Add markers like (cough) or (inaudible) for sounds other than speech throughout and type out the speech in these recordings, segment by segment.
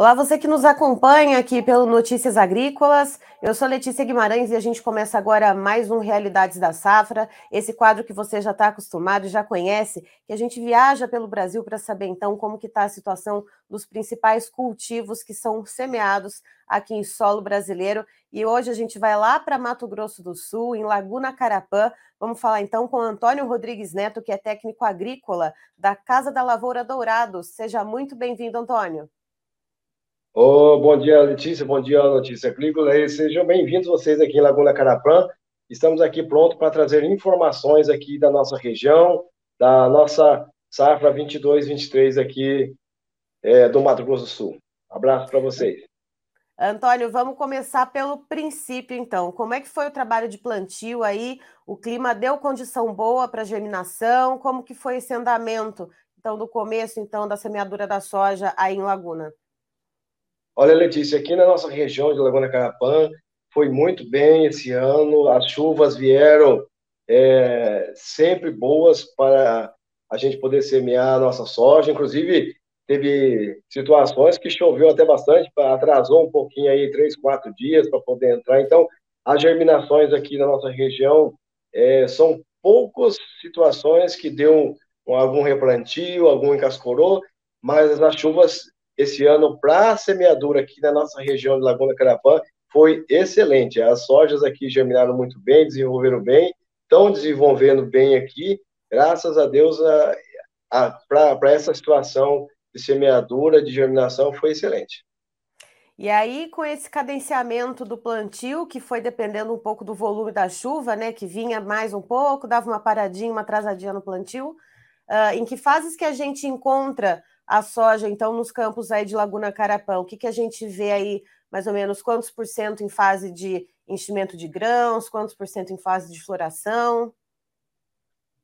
Olá, você que nos acompanha aqui pelo Notícias Agrícolas. Eu sou Letícia Guimarães e a gente começa agora mais um Realidades da Safra, esse quadro que você já está acostumado e já conhece, que a gente viaja pelo Brasil para saber então como que está a situação dos principais cultivos que são semeados aqui em solo brasileiro. E hoje a gente vai lá para Mato Grosso do Sul, em Laguna Carapã. Vamos falar então com Antônio Rodrigues Neto, que é técnico agrícola da Casa da Lavoura Dourados. Seja muito bem-vindo, Antônio. Oh, bom dia, Letícia. Bom dia, Notícia Agrícola. Sejam bem-vindos vocês aqui em Laguna Carapã. Estamos aqui prontos para trazer informações aqui da nossa região, da nossa safra 22-23 aqui é, do Mato Grosso do Sul. abraço para vocês. Antônio, vamos começar pelo princípio, então. Como é que foi o trabalho de plantio aí? O clima deu condição boa para germinação? Como que foi esse andamento, então, do começo, então, da semeadura da soja aí em Laguna? Olha, Letícia, aqui na nossa região de Laguna Carapã foi muito bem esse ano, as chuvas vieram é, sempre boas para a gente poder semear a nossa soja, inclusive teve situações que choveu até bastante, atrasou um pouquinho aí, três, quatro dias para poder entrar, então as germinações aqui na nossa região é, são poucas situações que deu algum replantio, algum encascorou, mas as chuvas esse ano para a semeadura aqui na nossa região de Laguna Carapã foi excelente. As sojas aqui germinaram muito bem, desenvolveram bem, estão desenvolvendo bem aqui, graças a Deus, para essa situação de semeadura, de germinação, foi excelente. E aí, com esse cadenciamento do plantio, que foi dependendo um pouco do volume da chuva, né, que vinha mais um pouco, dava uma paradinha, uma atrasadinha no plantio, uh, em que fases que a gente encontra a soja, então, nos campos aí de Laguna Carapã, o que, que a gente vê aí, mais ou menos, quantos por cento em fase de enchimento de grãos, quantos por cento em fase de floração?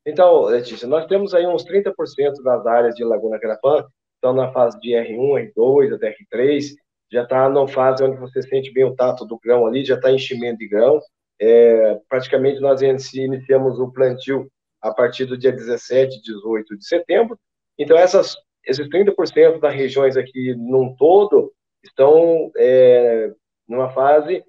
Então, Letícia, nós temos aí uns 30% das áreas de Laguna Carapã, estão na fase de R1, R2, até R3, já está na fase onde você sente bem o tato do grão ali, já está enchimento de grão. É, praticamente nós iniciamos o plantio a partir do dia 17, 18 de setembro. Então, essas esses 30% das regiões aqui num todo estão é, numa fase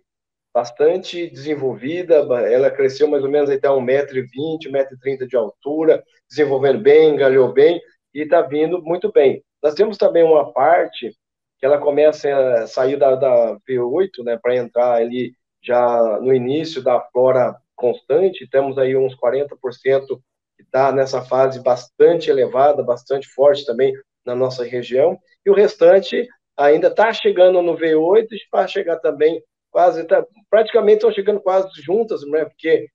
bastante desenvolvida, ela cresceu mais ou menos até 1,20m, 1,30m de altura, desenvolvendo bem, galhou bem, e está vindo muito bem. Nós temos também uma parte que ela começa a sair da, da V8, né, para entrar ali já no início da flora constante, temos aí uns 40% que está nessa fase bastante elevada, bastante forte também na nossa região, e o restante ainda está chegando no V8, para chegar também quase, tá, praticamente estão chegando quase juntas, né, porque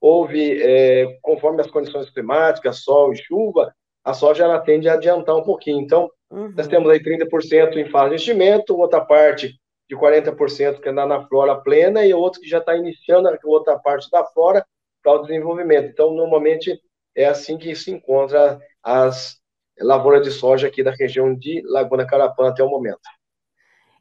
houve, é, conforme as condições climáticas, sol e chuva, a soja ela tende a adiantar um pouquinho. Então, uhum. nós temos aí 30% em fase de investimento, outra parte de 40% que anda na flora plena e outro que já está iniciando a outra parte da flora para o desenvolvimento. Então, normalmente, é assim que se encontra as lavoura de soja aqui da região de Laguna Carapã até o momento.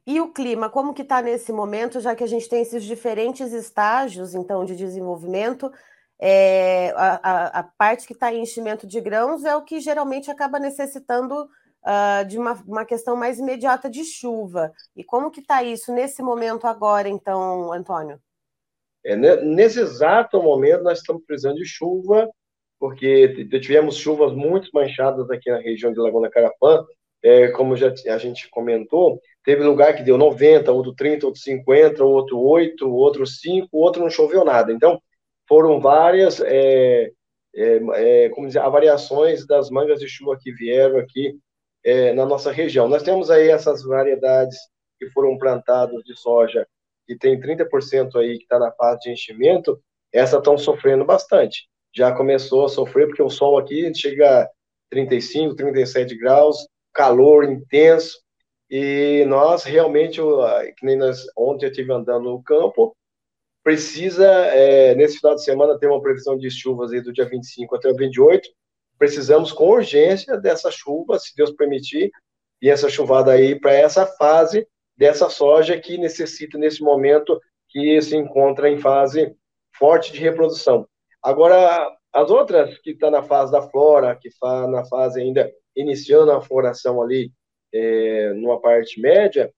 E o clima, como que está nesse momento, já que a gente tem esses diferentes estágios, então, de desenvolvimento, é, a, a, a, parte que está em enchimento de grãos é o que geralmente acaba necessitando uh, de uma, uma questão mais imediata de chuva. E como que está isso nesse momento agora, então, Antônio? É, nesse exato momento, nós estamos precisando de chuva porque tivemos chuvas muito manchadas aqui na região de Laguna Carapã, é, como já a gente comentou, teve lugar que deu 90, outro 30, outro 50, outro 8, outro 5, outro não choveu nada. Então, foram várias, é, é, é, como dizer, variações das mangas de chuva que vieram aqui é, na nossa região. Nós temos aí essas variedades que foram plantadas de soja, que tem 30% aí que está na fase de enchimento, essas estão sofrendo bastante já começou a sofrer, porque o sol aqui chega a 35, 37 graus, calor intenso, e nós realmente, que nem nós, ontem eu estive andando no campo, precisa, é, nesse final de semana, ter uma previsão de chuvas aí do dia 25 até o 28, precisamos com urgência dessa chuva, se Deus permitir, e essa chuvada aí para essa fase dessa soja que necessita nesse momento que se encontra em fase forte de reprodução. Agora, as outras que estão tá na fase da flora, que está na fase ainda iniciando a floração ali, é, numa parte média,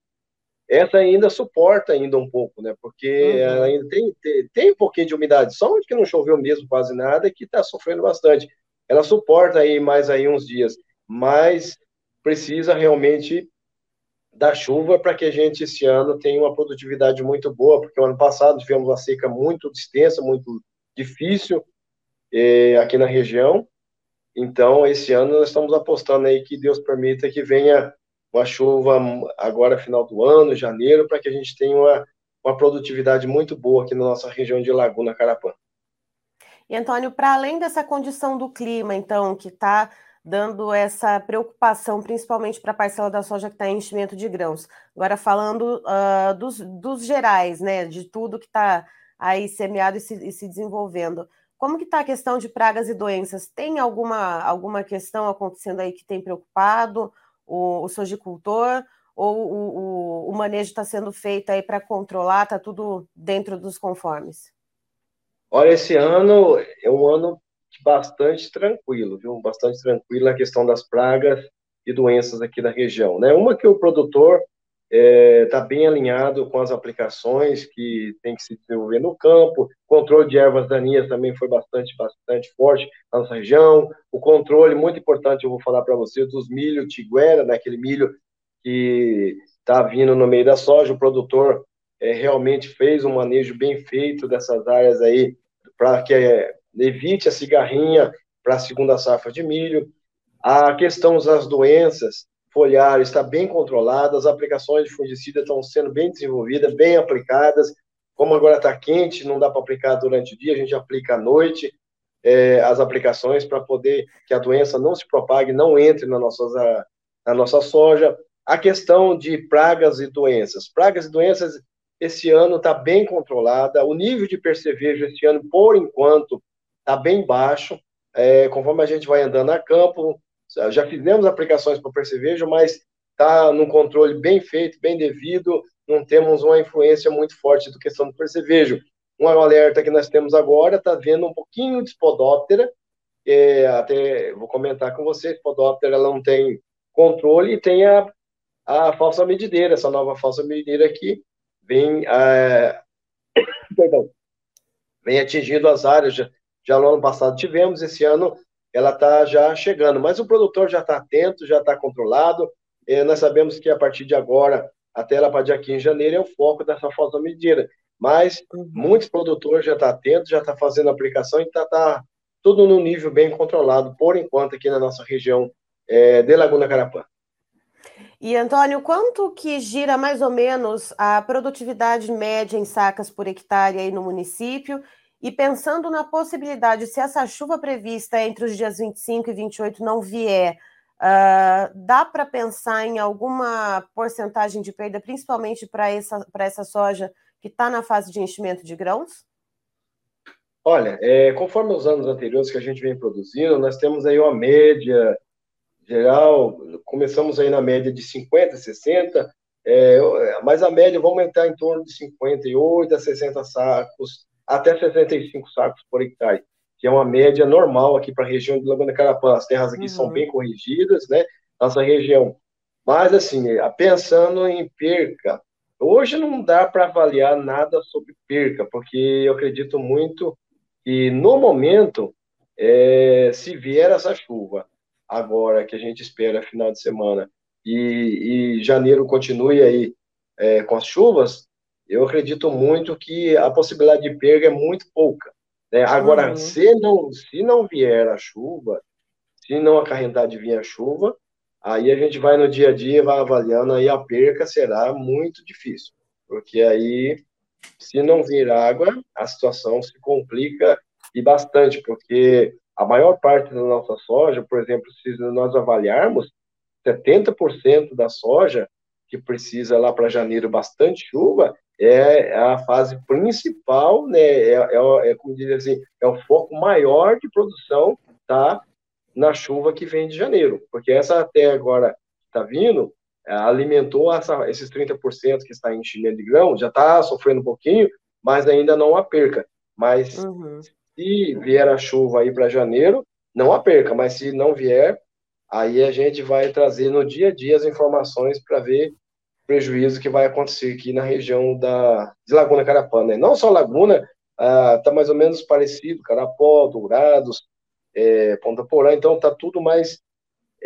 essa ainda suporta ainda um pouco, né? Porque uhum. ainda tem, tem, tem, um pouquinho de umidade, só onde que não choveu mesmo quase nada que está sofrendo bastante. Ela suporta aí mais aí uns dias, mas precisa realmente da chuva para que a gente esse ano tenha uma produtividade muito boa, porque o ano passado tivemos uma seca muito extensa, muito difícil eh, aqui na região. Então, esse ano nós estamos apostando aí que Deus permita que venha uma chuva agora final do ano, janeiro, para que a gente tenha uma, uma produtividade muito boa aqui na nossa região de Laguna Carapã. E Antônio, para além dessa condição do clima, então, que está dando essa preocupação, principalmente para a parcela da soja que está em enchimento de grãos. Agora falando uh, dos, dos, gerais, né, de tudo que está aí semeado e se, e se, desenvolvendo. Como que está a questão de pragas e doenças? Tem alguma, alguma questão acontecendo aí que tem preocupado o, o sojicultor? Ou o, o, o manejo está sendo feito aí para controlar? Está tudo dentro dos conformes? Olha, esse ano é um ano bastante tranquilo, viu? Bastante tranquilo na questão das pragas e doenças aqui da região, né? Uma que o produtor está é, tá bem alinhado com as aplicações que tem que se desenvolver no campo, controle de ervas daninhas também foi bastante, bastante forte na nossa região, o controle, muito importante, eu vou falar para vocês, dos milho tiguera, né, aquele milho que está vindo no meio da soja, o produtor é, realmente fez um manejo bem feito dessas áreas aí, para que é, evite a cigarrinha para a segunda safra de milho. A questão das doenças foliares está bem controlada, as aplicações de fungicida estão sendo bem desenvolvidas, bem aplicadas. Como agora está quente, não dá para aplicar durante o dia, a gente aplica à noite é, as aplicações para poder que a doença não se propague, não entre na nossa, na nossa soja. A questão de pragas e doenças. Pragas e doenças, esse ano está bem controlada. O nível de percevejo esse ano, por enquanto, está bem baixo. É, conforme a gente vai andando a campo, já fizemos aplicações para percevejo, mas está num controle bem feito, bem devido, não temos uma influência muito forte do questão do percevejo. Um alerta que nós temos agora está vendo um pouquinho de spodóptera, é, até vou comentar com vocês, spodóptera ela não tem controle e tem a, a falsa medideira, essa nova falsa medideira aqui vem, é, (coughs) vem atingindo as áreas. Já no ano passado tivemos, esse ano ela está já chegando, mas o produtor já está atento, já está controlado. É, nós sabemos que a partir de agora, até lá para dia 15 de janeiro, é o foco dessa falta medida. Mas uhum. muitos produtores já estão tá atentos, já estão tá fazendo aplicação e está tá tudo no nível bem controlado, por enquanto, aqui na nossa região é, de Laguna Carapã. E, Antônio, quanto que gira mais ou menos a produtividade média em sacas por hectare aí no município e pensando na possibilidade, se essa chuva prevista entre os dias 25 e 28 não vier, uh, dá para pensar em alguma porcentagem de perda, principalmente para essa, essa soja que está na fase de enchimento de grãos? Olha, é, conforme os anos anteriores que a gente vem produzindo, nós temos aí uma média geral, começamos aí na média de 50, 60, é, mas a média vai aumentar em torno de 58 a 60 sacos até 65 sacos por hectare, que é uma média normal aqui para a região de Laguna Carapã. As terras aqui uhum. são bem corrigidas, né? Nossa região. Mas, assim, pensando em perca, hoje não dá para avaliar nada sobre perca, porque eu acredito muito que, no momento, é, se vier essa chuva, agora que a gente espera final de semana, e, e janeiro continue aí é, com as chuvas, eu acredito muito que a possibilidade de perda é muito pouca. Né? Agora, uhum. se, não, se não vier a chuva, se não acarretar de vir a chuva, aí a gente vai no dia a dia, vai avaliando, aí a perca será muito difícil, porque aí, se não vir água, a situação se complica e bastante, porque a maior parte da nossa soja, por exemplo, se nós avaliarmos, 70% da soja que precisa lá para janeiro bastante chuva, é a fase principal, né, é, é, é como dizer assim, é o foco maior de produção, tá, na chuva que vem de janeiro, porque essa até agora está vindo, é, alimentou essa, esses 30% que está em Chile de grão, já está sofrendo um pouquinho, mas ainda não a perca. Mas uhum. se vier a chuva aí para janeiro, não a perca, mas se não vier, aí a gente vai trazer no dia a dia as informações para ver prejuízo que vai acontecer aqui na região da, de Laguna Carapã, né? Não só Laguna, está ah, mais ou menos parecido, Carapó, Dourados, é, Ponta Porã, então está tudo mais.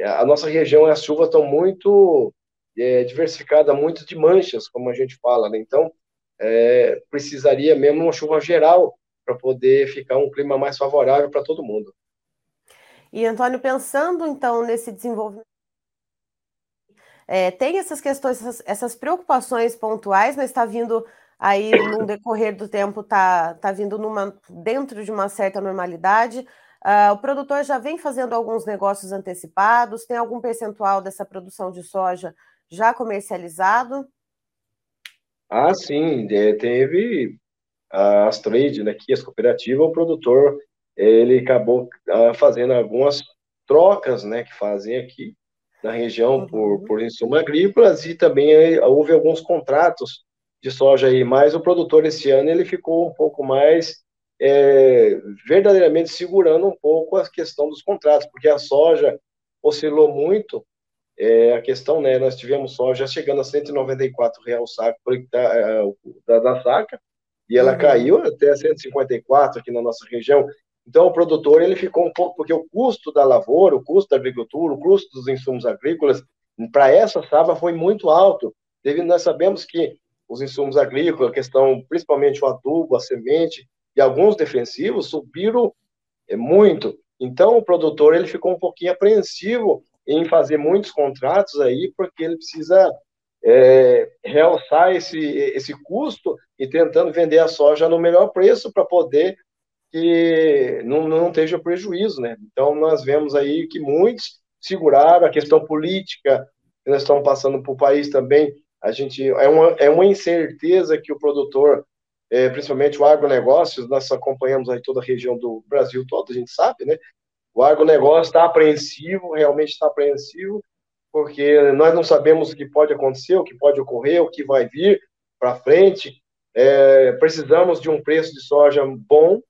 A nossa região, as chuvas estão muito é, diversificadas, muito de manchas, como a gente fala, né? Então, é, precisaria mesmo uma chuva geral para poder ficar um clima mais favorável para todo mundo. E, Antônio, pensando então nesse desenvolvimento é, tem essas questões, essas, essas, preocupações pontuais, mas está vindo aí no decorrer do tempo, está tá vindo numa, dentro de uma certa normalidade. Uh, o produtor já vem fazendo alguns negócios antecipados, tem algum percentual dessa produção de soja já comercializado? Ah, sim, é, teve as trades, né, aqui, as cooperativas, o produtor, ele acabou uh, fazendo algumas trocas, né, que fazem aqui, na região uhum. por, por insumos agrícolas e também houve alguns contratos de soja aí, mas o produtor esse ano ele ficou um pouco mais é, verdadeiramente segurando um pouco a questão dos contratos, porque a soja oscilou muito, é, a questão, né, nós tivemos soja chegando a 194 reais o saco é, da, da saca, e ela uhum. caiu até 154 aqui na nossa região, então, o produtor ele ficou um pouco, porque o custo da lavoura, o custo da agricultura, o custo dos insumos agrícolas, para essa safra foi muito alto. Teve, nós sabemos que os insumos agrícolas, a questão, principalmente o adubo, a semente e alguns defensivos, subiram é, muito. Então, o produtor ele ficou um pouquinho apreensivo em fazer muitos contratos aí, porque ele precisa é, realçar esse, esse custo e tentando vender a soja no melhor preço para poder que não, não esteja prejuízo, né? Então, nós vemos aí que muitos seguraram a questão política, que nós estamos passando por país também, a gente, é uma, é uma incerteza que o produtor, é, principalmente o agronegócio, nós acompanhamos aí toda a região do Brasil todo, a gente sabe, né? O agronegócio está apreensivo, realmente está apreensivo, porque nós não sabemos o que pode acontecer, o que pode ocorrer, o que vai vir para frente. É, precisamos de um preço de soja bom,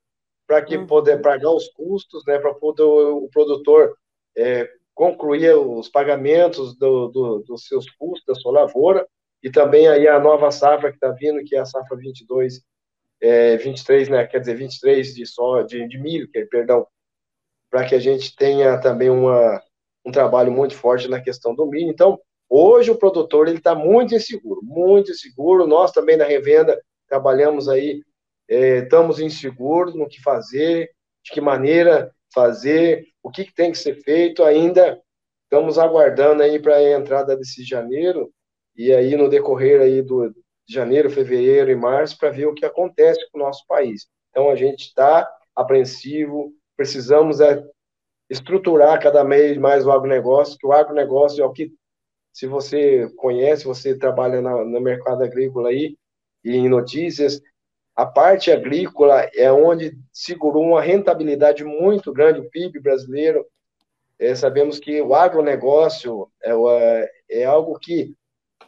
para que uhum. poder pagar os custos, né, para poder o produtor é, concluir os pagamentos do, do, dos seus custos da sua lavoura e também aí a nova safra que está vindo, que é a safra 22, é, 23, né, quer dizer, 23 de, só, de, de milho, que, perdão, para que a gente tenha também uma, um trabalho muito forte na questão do milho. Então, hoje o produtor ele está muito inseguro, muito inseguro. Nós também na revenda trabalhamos aí é, estamos inseguros no que fazer, de que maneira fazer, o que, que tem que ser feito, ainda estamos aguardando aí para a entrada desse janeiro, e aí no decorrer aí do janeiro, fevereiro e março, para ver o que acontece com o nosso país. Então, a gente está apreensivo, precisamos é, estruturar cada vez mais o agronegócio, que o agronegócio é o que, se você conhece, você trabalha na, no mercado agrícola aí, e em notícias, a parte agrícola é onde segurou uma rentabilidade muito grande, o PIB brasileiro. É, sabemos que o agronegócio é, é algo que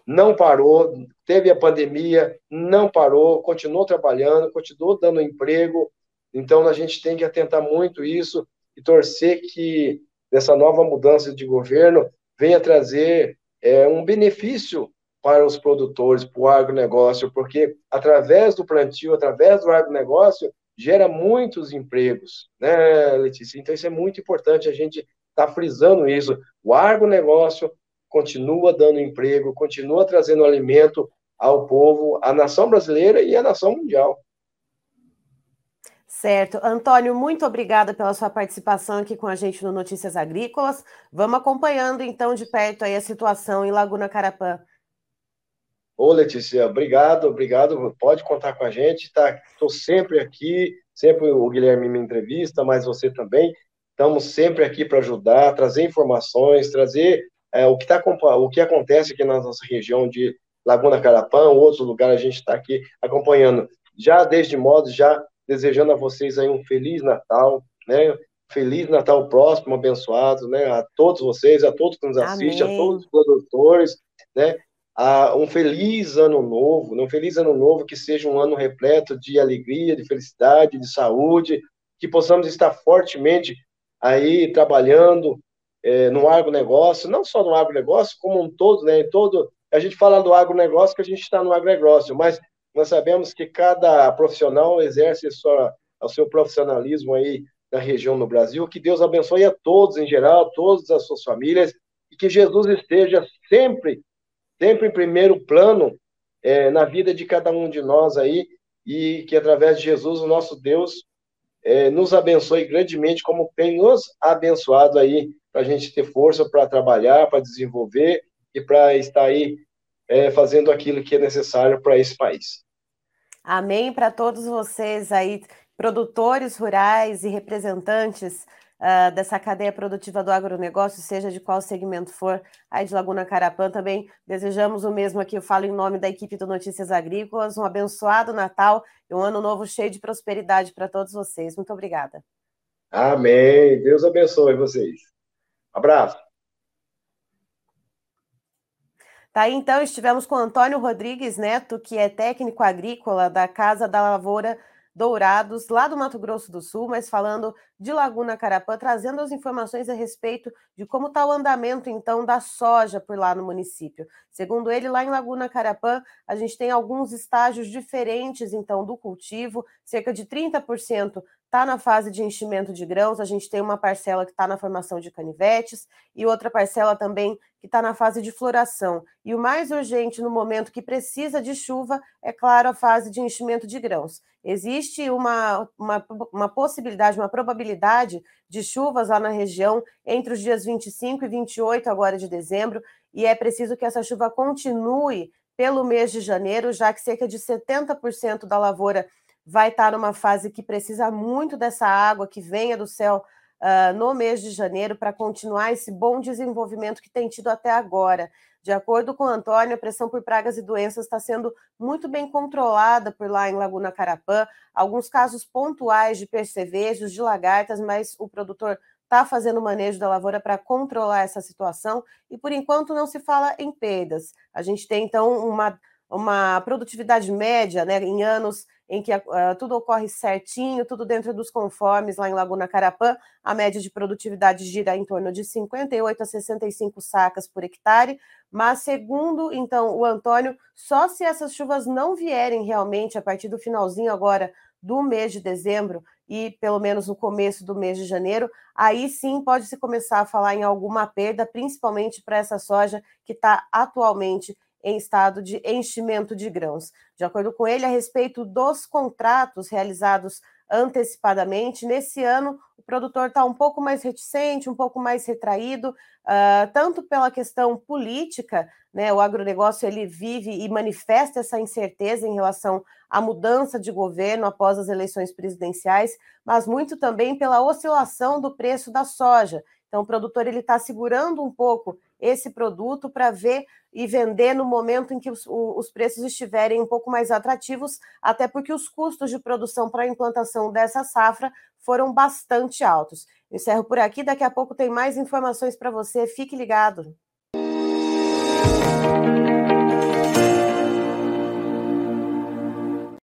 não parou, teve a pandemia, não parou, continuou trabalhando, continuou dando emprego. Então, a gente tem que atentar muito isso e torcer que essa nova mudança de governo venha trazer é, um benefício para os produtores, para o agronegócio, porque através do plantio, através do agronegócio, gera muitos empregos, né, Letícia? Então, isso é muito importante, a gente está frisando isso. O agronegócio continua dando emprego, continua trazendo alimento ao povo, à nação brasileira e à nação mundial. Certo. Antônio, muito obrigada pela sua participação aqui com a gente no Notícias Agrícolas. Vamos acompanhando, então, de perto aí a situação em Laguna Carapã. Ô, Letícia, obrigado, obrigado. Pode contar com a gente, tá? Estou sempre aqui, sempre o Guilherme me entrevista, mas você também. Estamos sempre aqui para ajudar, trazer informações, trazer é, o, que tá, o que acontece aqui na nossa região de Laguna Carapã, outros lugares a gente está aqui acompanhando. Já desde modo, já desejando a vocês aí um Feliz Natal, né? Feliz Natal próximo, abençoado, né? A todos vocês, a todos que nos assistem, Amém. a todos os produtores, né? Um feliz ano novo, né? um feliz ano novo que seja um ano repleto de alegria, de felicidade, de saúde, que possamos estar fortemente aí trabalhando é, no agronegócio, não só no agronegócio, como um todo, né, em todo, a gente fala do agronegócio que a gente está no agronegócio, mas nós sabemos que cada profissional exerce sua, o seu profissionalismo aí na região no Brasil. Que Deus abençoe a todos em geral, todas as suas famílias, e que Jesus esteja sempre, sempre em primeiro plano é, na vida de cada um de nós aí, e que através de Jesus, o nosso Deus, é, nos abençoe grandemente, como tem nos abençoado aí, para a gente ter força para trabalhar, para desenvolver e para estar aí é, fazendo aquilo que é necessário para esse país. Amém para todos vocês aí, produtores rurais e representantes uh, dessa cadeia produtiva do agronegócio, seja de qual segmento for, aí de Laguna Carapã também desejamos o mesmo aqui, eu falo em nome da equipe do Notícias Agrícolas, um abençoado Natal e um ano novo cheio de prosperidade para todos vocês. Muito obrigada. Amém. Deus abençoe vocês. Abraço. Tá aí, então, estivemos com Antônio Rodrigues Neto, que é técnico agrícola da Casa da Lavoura Dourados, lá do Mato Grosso do Sul, mas falando de Laguna Carapã, trazendo as informações a respeito de como está o andamento, então, da soja por lá no município. Segundo ele, lá em Laguna Carapã, a gente tem alguns estágios diferentes, então, do cultivo, cerca de 30% está na fase de enchimento de grãos, a gente tem uma parcela que está na formação de canivetes e outra parcela também que está na fase de floração. E o mais urgente no momento que precisa de chuva é, claro, a fase de enchimento de grãos. Existe uma, uma, uma possibilidade, uma probabilidade de chuvas lá na região entre os dias 25 e 28 agora de dezembro, e é preciso que essa chuva continue pelo mês de janeiro, já que cerca de 70% da lavoura vai estar numa fase que precisa muito dessa água que venha do céu uh, no mês de janeiro para continuar esse bom desenvolvimento que tem tido até agora. De acordo com Antônio, a pressão por pragas e doenças está sendo muito bem controlada por lá em Laguna Carapã. Alguns casos pontuais de percevejos, de lagartas, mas o produtor está fazendo manejo da lavoura para controlar essa situação e, por enquanto, não se fala em perdas. A gente tem, então, uma, uma produtividade média né, em anos em que uh, tudo ocorre certinho, tudo dentro dos conformes lá em Laguna Carapã. A média de produtividade gira em torno de 58 a 65 sacas por hectare, mas segundo então o Antônio, só se essas chuvas não vierem realmente a partir do finalzinho agora do mês de dezembro e pelo menos no começo do mês de janeiro, aí sim pode se começar a falar em alguma perda, principalmente para essa soja que está atualmente em estado de enchimento de grãos. De acordo com ele, a respeito dos contratos realizados antecipadamente, nesse ano o produtor está um pouco mais reticente, um pouco mais retraído, uh, tanto pela questão política, né? O agronegócio ele vive e manifesta essa incerteza em relação à mudança de governo após as eleições presidenciais, mas muito também pela oscilação do preço da soja. Então, o produtor ele está segurando um pouco esse produto para ver e vender no momento em que os, os, preços estiverem um pouco mais atrativos, até porque os custos de produção para a implantação dessa safra foram bastante altos. Encerro por aqui, daqui a pouco tem mais informações para você, fique ligado.